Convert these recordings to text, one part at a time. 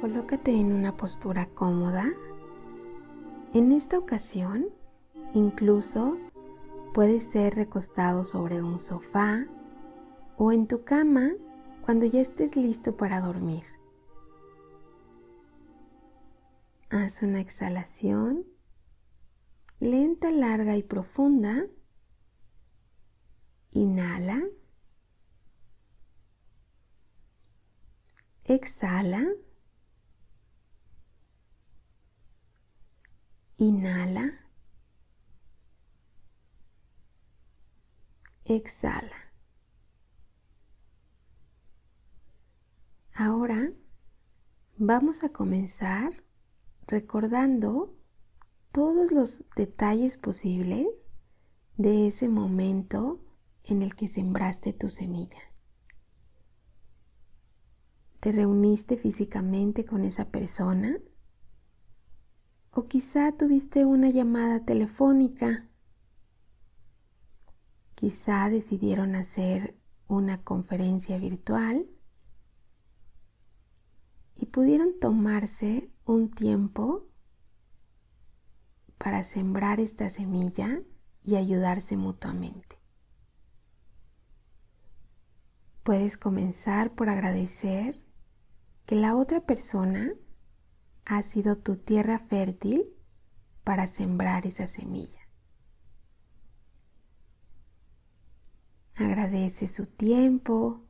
Colócate en una postura cómoda. En esta ocasión, incluso puedes ser recostado sobre un sofá o en tu cama cuando ya estés listo para dormir. Haz una exhalación lenta, larga y profunda. Inhala. Exhala. Inhala. Exhala. Ahora vamos a comenzar recordando todos los detalles posibles de ese momento en el que sembraste tu semilla. ¿Te reuniste físicamente con esa persona? ¿O quizá tuviste una llamada telefónica? Quizá decidieron hacer una conferencia virtual y pudieron tomarse un tiempo para sembrar esta semilla y ayudarse mutuamente. Puedes comenzar por agradecer que la otra persona ha sido tu tierra fértil para sembrar esa semilla. Agradece su tiempo,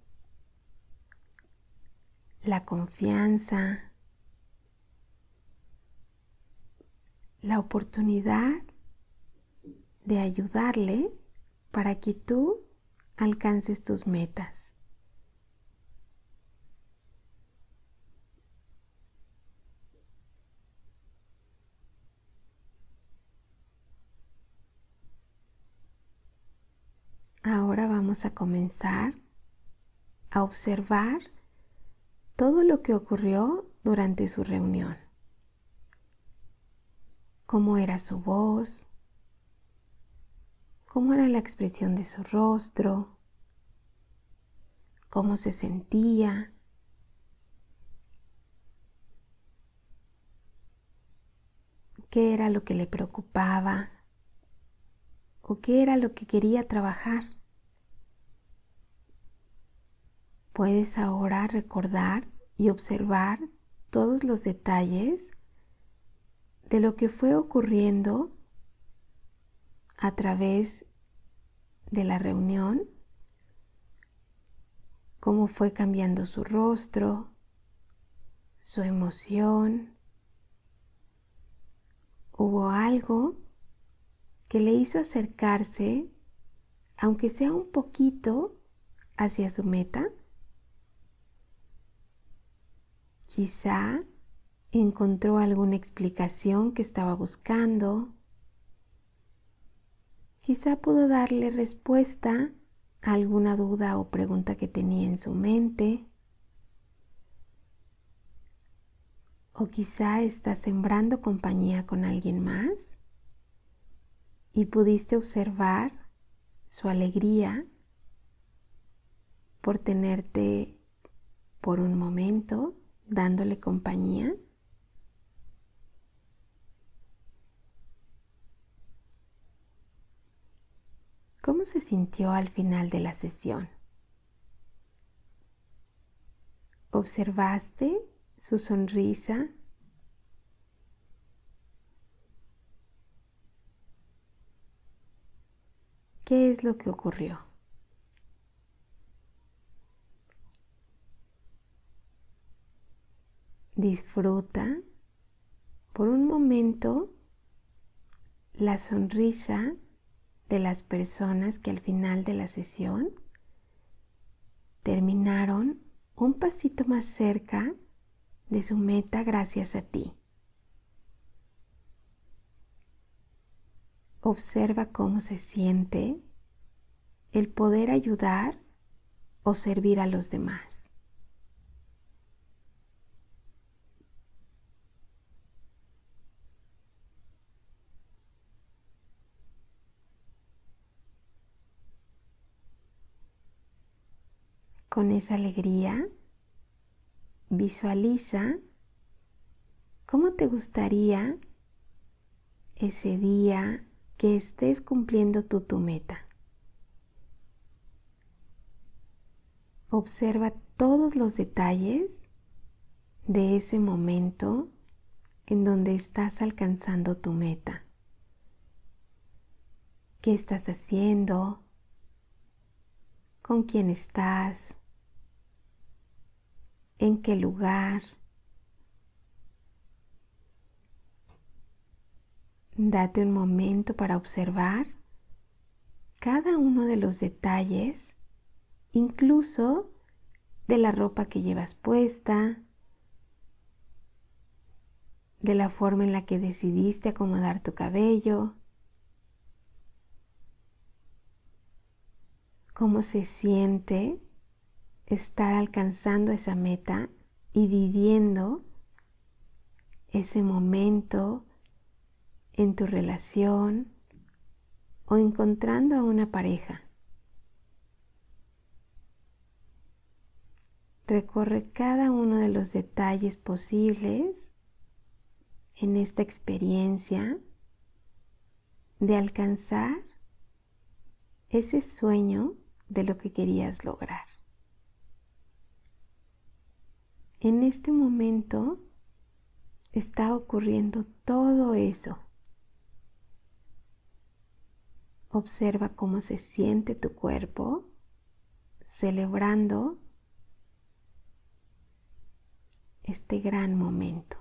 la confianza, la oportunidad de ayudarle para que tú alcances tus metas. Ahora vamos a comenzar a observar todo lo que ocurrió durante su reunión. Cómo era su voz, cómo era la expresión de su rostro, cómo se sentía. qué era lo que le preocupaba o qué era lo que quería trabajar. Puedes ahora recordar y observar todos los detalles de lo que fue ocurriendo a través de la reunión, cómo fue cambiando su rostro, su emoción. Hubo algo que le hizo acercarse, aunque sea un poquito, hacia su meta. Quizá encontró alguna explicación que estaba buscando. Quizá pudo darle respuesta a alguna duda o pregunta que tenía en su mente. O quizá está sembrando compañía con alguien más y pudiste observar su alegría por tenerte por un momento dándole compañía? ¿Cómo se sintió al final de la sesión? ¿Observaste su sonrisa? ¿Qué es lo que ocurrió? Disfruta por un momento la sonrisa de las personas que al final de la sesión terminaron un pasito más cerca de su meta gracias a ti. Observa cómo se siente el poder ayudar o servir a los demás. Con esa alegría, visualiza ¿Cómo te gustaría ese día que estés cumpliendo tú tu meta? Observa todos los detalles de ese momento en donde estás alcanzando tu meta. ¿Qué estás haciendo? ¿Con quién estás? ¿En qué lugar? Date un momento para observar cada uno de los detalles, incluso de la ropa que llevas puesta, de la forma en la que decidiste acomodar tu cabello, cómo se siente estar alcanzando esa meta y viviendo ese momento en tu relación o encontrando a una pareja. Recorre cada uno de los detalles posibles en esta experiencia de alcanzar ese sueño de lo que querías lograr. En este momento está ocurriendo todo eso Observa cómo se siente tu cuerpo celebrando este gran momento.